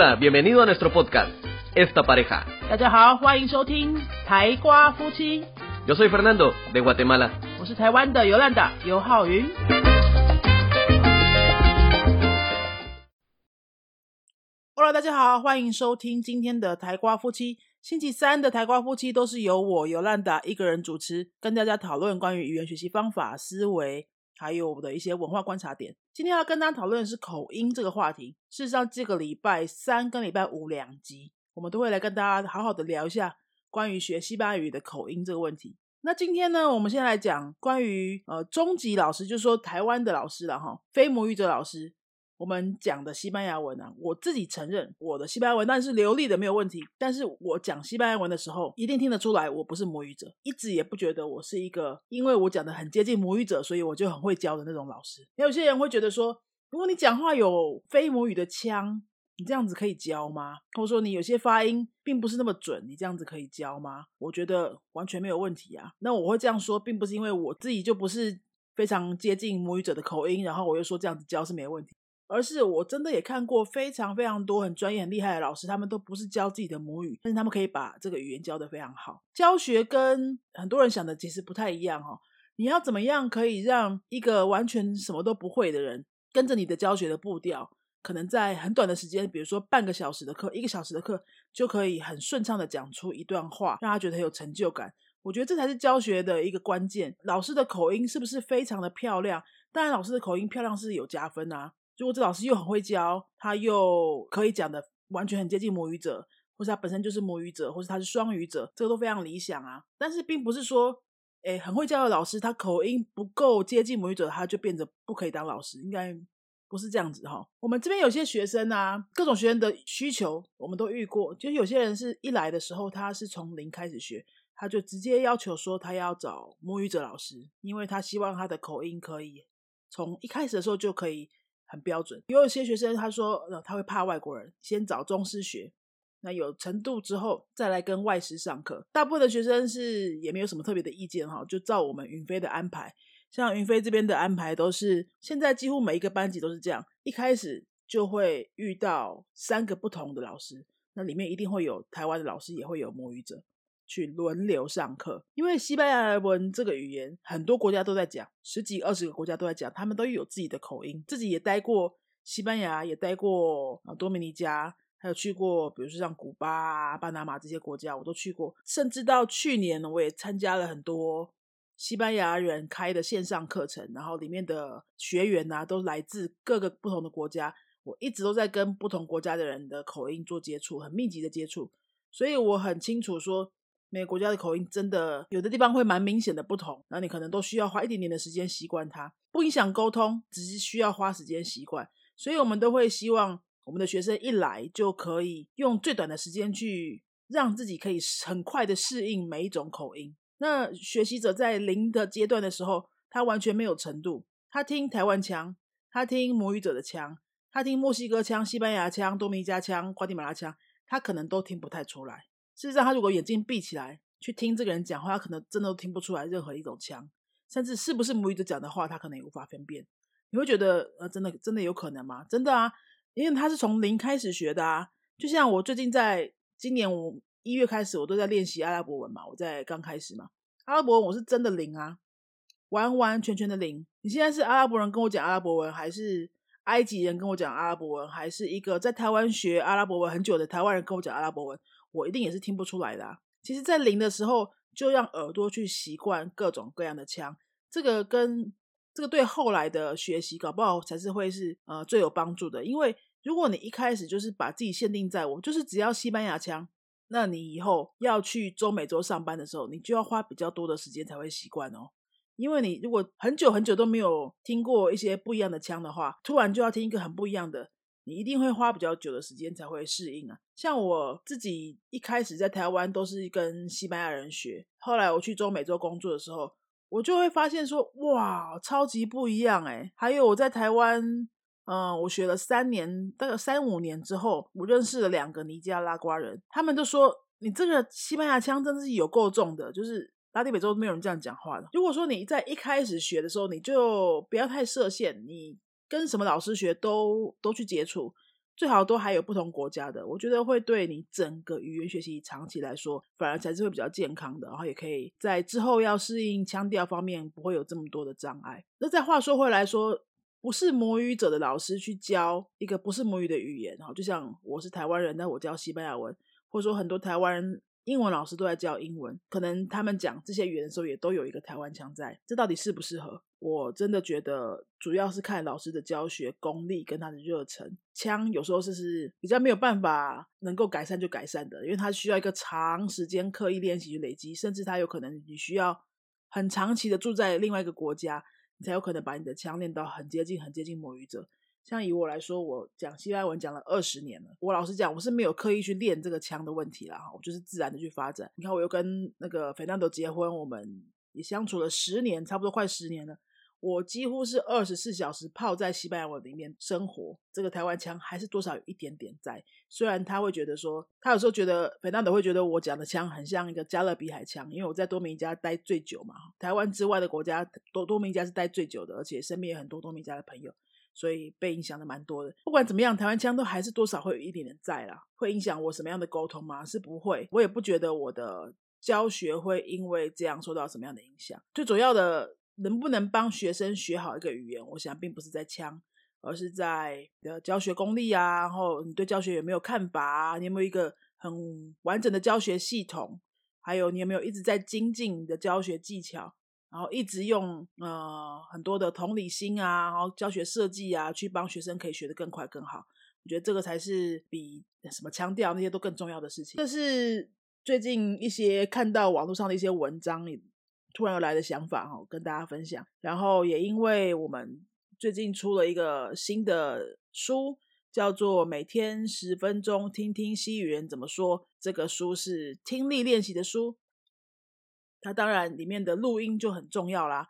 Hola, bienvenido a nuestro podcast, Esta Pareja. 大家好，欢迎收听台瓜夫妻，Yo soy Fernando, de Guatemala. 我是台湾的尤兰达尤浩云。Hello，大家好，欢迎收听今天的台瓜夫妻。星期三的台瓜夫妻都是由我尤兰达一个人主持，跟大家讨论关于语言学习方法、思维，还有我的一些文化观察点。今天要跟大家讨论的是口音这个话题。事实上，这个礼拜三跟礼拜五两集，我们都会来跟大家好好的聊一下关于学西班牙语的口音这个问题。那今天呢，我们先来讲关于呃中级老师，就是说台湾的老师了哈，非母语者老师。我们讲的西班牙文啊，我自己承认我的西班牙文但是流利的没有问题，但是我讲西班牙文的时候，一定听得出来我不是母语者，一直也不觉得我是一个因为我讲的很接近母语者，所以我就很会教的那种老师。有些人会觉得说，如果你讲话有非母语的腔，你这样子可以教吗？或者说你有些发音并不是那么准，你这样子可以教吗？我觉得完全没有问题啊。那我会这样说，并不是因为我自己就不是非常接近母语者的口音，然后我又说这样子教是没问题。而是我真的也看过非常非常多很专业、很厉害的老师，他们都不是教自己的母语，但是他们可以把这个语言教得非常好。教学跟很多人想的其实不太一样哦。你要怎么样可以让一个完全什么都不会的人跟着你的教学的步调，可能在很短的时间，比如说半个小时的课、一个小时的课，就可以很顺畅的讲出一段话，让他觉得很有成就感。我觉得这才是教学的一个关键。老师的口音是不是非常的漂亮？当然，老师的口音漂亮是有加分啊。如果这老师又很会教，他又可以讲的完全很接近母语者，或是他本身就是母语者，或是他是双语者，这个都非常理想啊。但是并不是说，诶，很会教的老师，他口音不够接近母语者，他就变得不可以当老师，应该不是这样子哈。我们这边有些学生啊，各种学生的需求我们都遇过，就是有些人是一来的时候，他是从零开始学，他就直接要求说他要找母语者老师，因为他希望他的口音可以从一开始的时候就可以。很标准，有一些学生他说，呃，他会怕外国人，先找中师学，那有程度之后再来跟外师上课。大部分的学生是也没有什么特别的意见哈，就照我们云飞的安排。像云飞这边的安排都是，现在几乎每一个班级都是这样，一开始就会遇到三个不同的老师，那里面一定会有台湾的老师，也会有母语者。去轮流上课，因为西班牙文这个语言很多国家都在讲，十几二十个国家都在讲，他们都有自己的口音。自己也待过西班牙，也待过啊多米尼加，还有去过，比如说像古巴、巴拿马这些国家，我都去过。甚至到去年，我也参加了很多西班牙人开的线上课程，然后里面的学员呐、啊，都来自各个不同的国家。我一直都在跟不同国家的人的口音做接触，很密集的接触，所以我很清楚说。每个国家的口音真的有的地方会蛮明显的不同，那你可能都需要花一点点的时间习惯它，不影响沟通，只是需要花时间习惯。所以我们都会希望我们的学生一来就可以用最短的时间去让自己可以很快的适应每一种口音。那学习者在零的阶段的时候，他完全没有程度，他听台湾腔，他听母语者的腔，他听墨西哥腔、西班牙腔、多米加腔、瓜地马拉腔，他可能都听不太出来。事实上，他如果眼睛闭起来去听这个人讲话，他可能真的都听不出来任何一种腔，甚至是不是母语者讲的话，他可能也无法分辨。你会觉得，呃，真的真的有可能吗？真的啊，因为他是从零开始学的啊。就像我最近在今年我一月开始，我都在练习阿拉伯文嘛，我在刚开始嘛，阿拉伯文我是真的零啊，完完全全的零。你现在是阿拉伯人跟我讲阿拉伯文，还是埃及人跟我讲阿拉伯文，还是一个在台湾学阿拉伯文很久的台湾人跟我讲阿拉伯文？我一定也是听不出来的、啊。其实，在零的时候，就让耳朵去习惯各种各样的腔，这个跟这个对后来的学习，搞不好才是会是呃最有帮助的。因为如果你一开始就是把自己限定在我就是只要西班牙腔，那你以后要去中美洲上班的时候，你就要花比较多的时间才会习惯哦。因为你如果很久很久都没有听过一些不一样的腔的话，突然就要听一个很不一样的。你一定会花比较久的时间才会适应啊。像我自己一开始在台湾都是跟西班牙人学，后来我去中美洲工作的时候，我就会发现说，哇，超级不一样哎。还有我在台湾，嗯，我学了三年，大概三五年之后，我认识了两个尼加拉瓜人，他们都说你这个西班牙腔真的是有够重的，就是拉丁美洲没有人这样讲话的。如果说你在一开始学的时候，你就不要太设限，你。跟什么老师学都都去接触，最好都还有不同国家的，我觉得会对你整个语言学习长期来说，反而才是会比较健康的，然后也可以在之后要适应腔调方面不会有这么多的障碍。那再话说回来说，不是母语者的老师去教一个不是母语的语言，哈，就像我是台湾人，但我教西班牙文，或者说很多台湾人。英文老师都在教英文，可能他们讲这些语言的时候也都有一个台湾腔在，这到底适不适合？我真的觉得主要是看老师的教学功力跟他的热忱。腔有时候是是比较没有办法能够改善就改善的，因为他需要一个长时间刻意练习去累积，甚至他有可能你需要很长期的住在另外一个国家，你才有可能把你的腔练到很接近、很接近母语者。像以我来说，我讲西班牙文讲了二十年了。我老实讲，我是没有刻意去练这个腔的问题啦，我就是自然的去发展。你看，我又跟那个菲南多结婚，我们也相处了十年，差不多快十年了。我几乎是二十四小时泡在西班牙文里面生活，这个台湾腔还是多少有一点点在。虽然他会觉得说，他有时候觉得菲南多会觉得我讲的腔很像一个加勒比海腔，因为我在多米加待最久嘛。台湾之外的国家，多多米加是待最久的，而且身边有很多多米加的朋友。所以被影响的蛮多的。不管怎么样，台湾腔都还是多少会有一点点在啦。会影响我什么样的沟通吗？是不会。我也不觉得我的教学会因为这样受到什么样的影响。最主要的，能不能帮学生学好一个语言，我想并不是在腔，而是在的教学功力啊，然后你对教学有没有看法啊？你有没有一个很完整的教学系统？还有你有没有一直在精进你的教学技巧？然后一直用呃很多的同理心啊，然后教学设计啊，去帮学生可以学得更快更好。我觉得这个才是比什么腔调那些都更重要的事情。这是最近一些看到网络上的一些文章突然而来的想法哈，跟大家分享。然后也因为我们最近出了一个新的书，叫做《每天十分钟听听西语人怎么说》，这个书是听力练习的书。它当然里面的录音就很重要啦，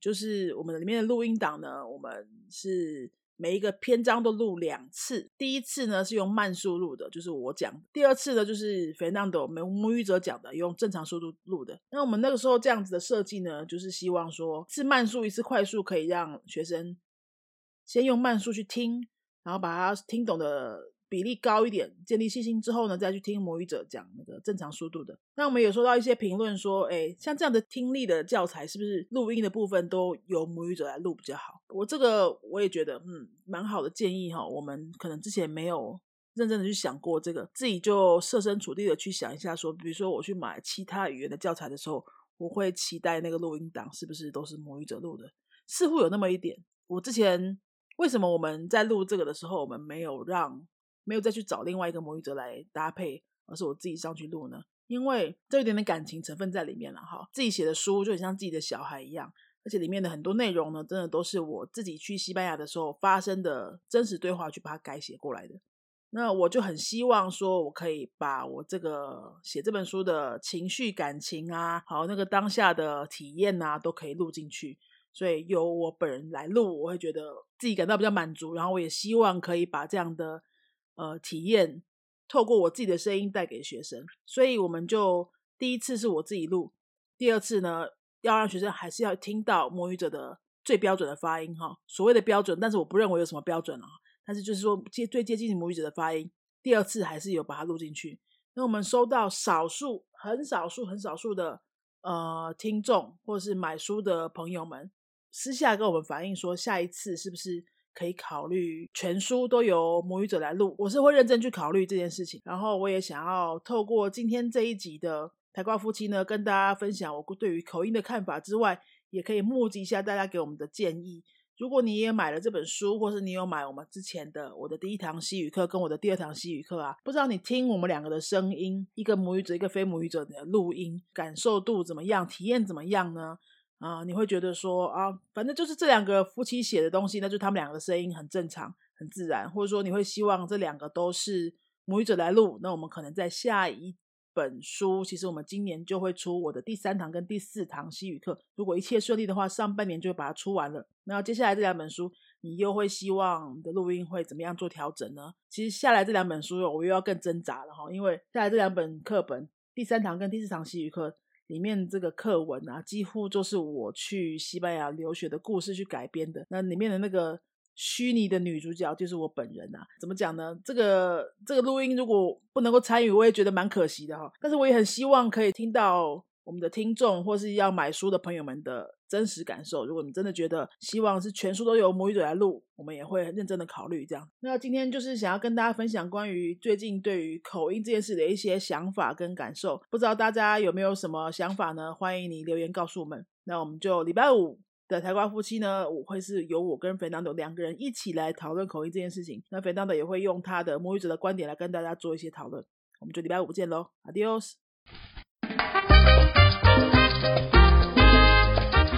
就是我们里面的录音档呢，我们是每一个篇章都录两次。第一次呢是用慢速录的，就是我讲；第二次呢就是肥当的我们母语者讲的，用正常速度录的。那我们那个时候这样子的设计呢，就是希望说，是慢速一次快速，可以让学生先用慢速去听，然后把它听懂的。比例高一点，建立信心之后呢，再去听母语者讲那个正常速度的。那我们有收到一些评论说，哎，像这样的听力的教材，是不是录音的部分都由母语者来录比较好？我这个我也觉得，嗯，蛮好的建议哈。我们可能之前没有认真的去想过这个，自己就设身处地的去想一下，说，比如说我去买其他语言的教材的时候，我会期待那个录音档是不是都是母语者录的？似乎有那么一点。我之前为什么我们在录这个的时候，我们没有让？没有再去找另外一个魔语者来搭配，而是我自己上去录呢，因为这有点点感情成分在里面了哈。自己写的书就很像自己的小孩一样，而且里面的很多内容呢，真的都是我自己去西班牙的时候发生的真实对话去把它改写过来的。那我就很希望说，我可以把我这个写这本书的情绪、感情啊，好那个当下的体验啊，都可以录进去。所以由我本人来录，我会觉得自己感到比较满足。然后我也希望可以把这样的。呃，体验透过我自己的声音带给学生，所以我们就第一次是我自己录，第二次呢要让学生还是要听到母语者的最标准的发音哈，所谓的标准，但是我不认为有什么标准啊，但是就是说接最接近母语者的发音，第二次还是有把它录进去。那我们收到少数很少数很少数的呃听众或是买书的朋友们私下跟我们反映说，下一次是不是？可以考虑全书都由母语者来录，我是会认真去考虑这件事情。然后我也想要透过今天这一集的台瓜夫妻呢，跟大家分享我对于口音的看法之外，也可以募集一下大家给我们的建议。如果你也买了这本书，或是你有买我们之前的我的第一堂西语课跟我的第二堂西语课啊，不知道你听我们两个的声音，一个母语者一个非母语者的录音，感受度怎么样？体验怎么样呢？啊，你会觉得说啊，反正就是这两个夫妻写的东西，那就他们两个的声音很正常、很自然，或者说你会希望这两个都是母语者来录，那我们可能在下一本书，其实我们今年就会出我的第三堂跟第四堂西语课，如果一切顺利的话，上半年就会把它出完了。那接下来这两本书，你又会希望的录音会怎么样做调整呢？其实下来这两本书，我又要更挣扎了哈，因为下来这两本课本，第三堂跟第四堂西语课。里面这个课文啊，几乎就是我去西班牙留学的故事去改编的。那里面的那个虚拟的女主角就是我本人啊。怎么讲呢？这个这个录音如果不能够参与，我也觉得蛮可惜的哈。但是我也很希望可以听到我们的听众或是要买书的朋友们的真实感受。如果你真的觉得希望是全书都由母语者来录，我们也会认真的考虑这样。那今天就是想要跟大家分享关于最近对于口音这件事的一些想法跟感受。不知道大家有没有什么想法呢？欢迎你留言告诉我们。那我们就礼拜五。的台瓜夫妻呢，我会是由我跟肥当的两个人一起来讨论口音这件事情。那肥当的也会用他的母语者的观点来跟大家做一些讨论。我们就礼拜五见喽，Adios。Si